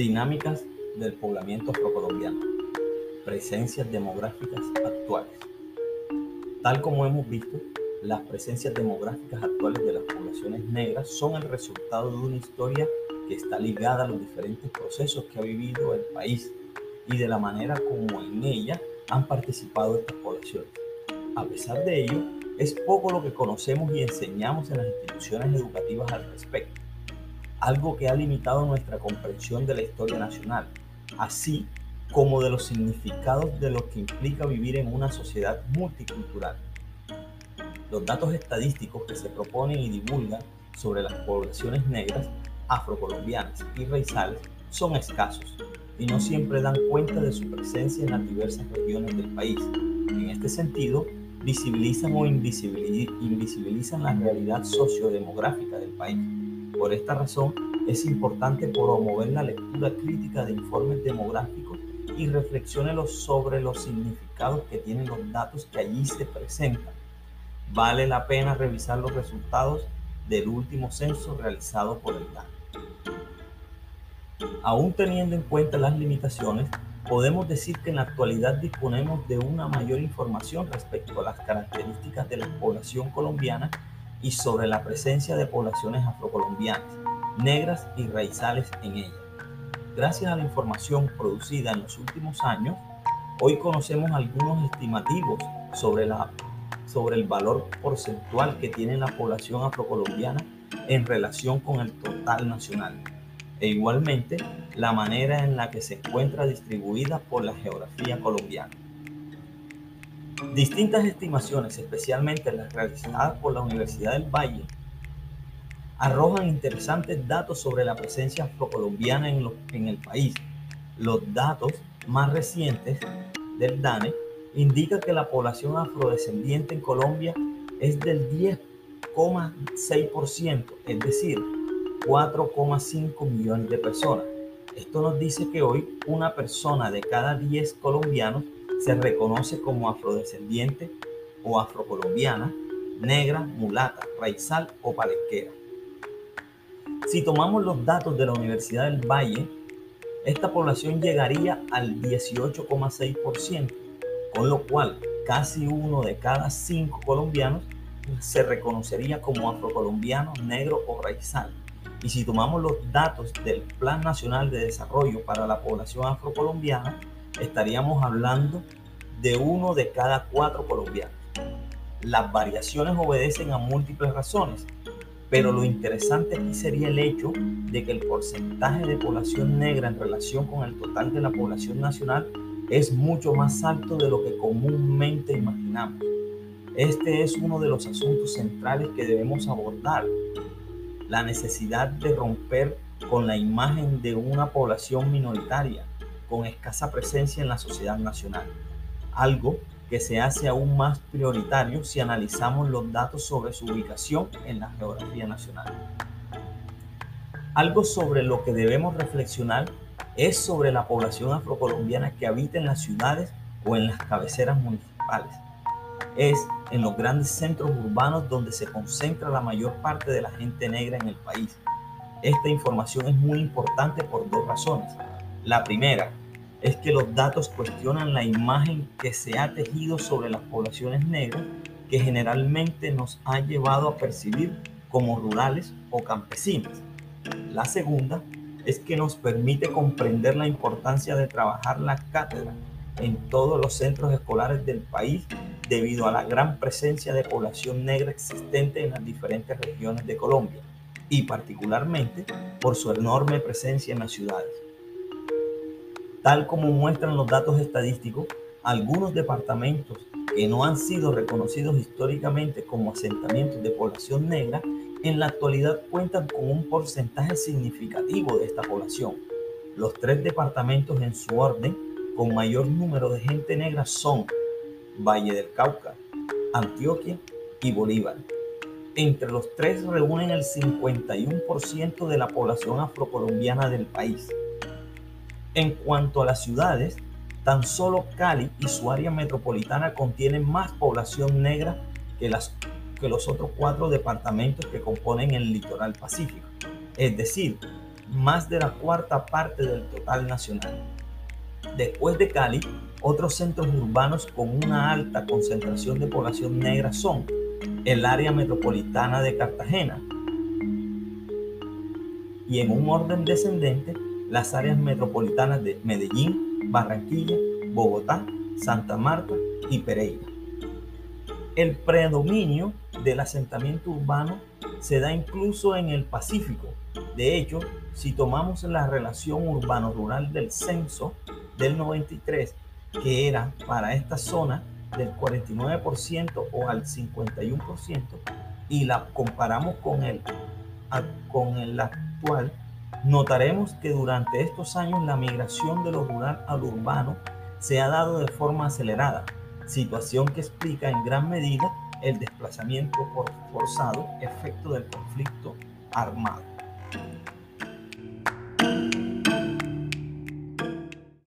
Dinámicas del poblamiento afrocolombiano. Presencias demográficas actuales. Tal como hemos visto, las presencias demográficas actuales de las poblaciones negras son el resultado de una historia que está ligada a los diferentes procesos que ha vivido el país y de la manera como en ella han participado estas poblaciones. A pesar de ello, es poco lo que conocemos y enseñamos en las instituciones educativas al respecto, algo que ha limitado nuestra comprensión de la historia nacional, así como de los significados de lo que implica vivir en una sociedad multicultural. Los datos estadísticos que se proponen y divulgan sobre las poblaciones negras, afrocolombianas y raizales son escasos y no siempre dan cuenta de su presencia en las diversas regiones del país. En este sentido, visibilizan o invisibilizan la realidad sociodemográfica del país. Por esta razón, es importante promover la lectura crítica de informes demográficos y reflexiones sobre los significados que tienen los datos que allí se presentan vale la pena revisar los resultados del último censo realizado por el DANE. Aún teniendo en cuenta las limitaciones, podemos decir que en la actualidad disponemos de una mayor información respecto a las características de la población colombiana y sobre la presencia de poblaciones afrocolombianas, negras y raizales en ella. Gracias a la información producida en los últimos años, hoy conocemos algunos estimativos sobre la sobre el valor porcentual que tiene la población afrocolombiana en relación con el total nacional e igualmente la manera en la que se encuentra distribuida por la geografía colombiana. Distintas estimaciones, especialmente las realizadas por la Universidad del Valle, arrojan interesantes datos sobre la presencia afrocolombiana en, en el país. Los datos más recientes del DANE indica que la población afrodescendiente en Colombia es del 10,6%, es decir, 4,5 millones de personas. Esto nos dice que hoy una persona de cada 10 colombianos se reconoce como afrodescendiente o afrocolombiana, negra, mulata, raizal o palenquera. Si tomamos los datos de la Universidad del Valle, esta población llegaría al 18,6%, con lo cual casi uno de cada cinco colombianos se reconocería como afrocolombiano, negro o raizal. Y si tomamos los datos del Plan Nacional de Desarrollo para la población afrocolombiana, estaríamos hablando de uno de cada cuatro colombianos. Las variaciones obedecen a múltiples razones, pero lo interesante aquí sería el hecho de que el porcentaje de población negra en relación con el total de la población nacional es mucho más alto de lo que comúnmente imaginamos. Este es uno de los asuntos centrales que debemos abordar, la necesidad de romper con la imagen de una población minoritaria con escasa presencia en la sociedad nacional, algo que se hace aún más prioritario si analizamos los datos sobre su ubicación en la geografía nacional. Algo sobre lo que debemos reflexionar es sobre la población afrocolombiana que habita en las ciudades o en las cabeceras municipales. Es en los grandes centros urbanos donde se concentra la mayor parte de la gente negra en el país. Esta información es muy importante por dos razones. La primera es que los datos cuestionan la imagen que se ha tejido sobre las poblaciones negras que generalmente nos ha llevado a percibir como rurales o campesinas. La segunda es que nos permite comprender la importancia de trabajar la cátedra en todos los centros escolares del país debido a la gran presencia de población negra existente en las diferentes regiones de Colombia y particularmente por su enorme presencia en las ciudades. Tal como muestran los datos estadísticos, algunos departamentos que no han sido reconocidos históricamente como asentamientos de población negra en la actualidad cuentan con un porcentaje significativo de esta población. Los tres departamentos en su orden con mayor número de gente negra son Valle del Cauca, Antioquia y Bolívar. Entre los tres reúnen el 51% de la población afrocolombiana del país. En cuanto a las ciudades, tan solo Cali y su área metropolitana contienen más población negra que las que los otros cuatro departamentos que componen el litoral pacífico. Es decir, más de la cuarta parte del total nacional. Después de Cali, otros centros urbanos con una alta concentración de población negra son el área metropolitana de Cartagena y en un orden descendente las áreas metropolitanas de Medellín, Barranquilla, Bogotá, Santa Marta y Pereira. El predominio del asentamiento urbano se da incluso en el Pacífico. De hecho, si tomamos la relación urbano-rural del censo del 93, que era para esta zona del 49% o al 51%, y la comparamos con el, con el actual, notaremos que durante estos años la migración de lo rural al urbano se ha dado de forma acelerada, situación que explica en gran medida el desplazamiento forzado efecto del conflicto armado.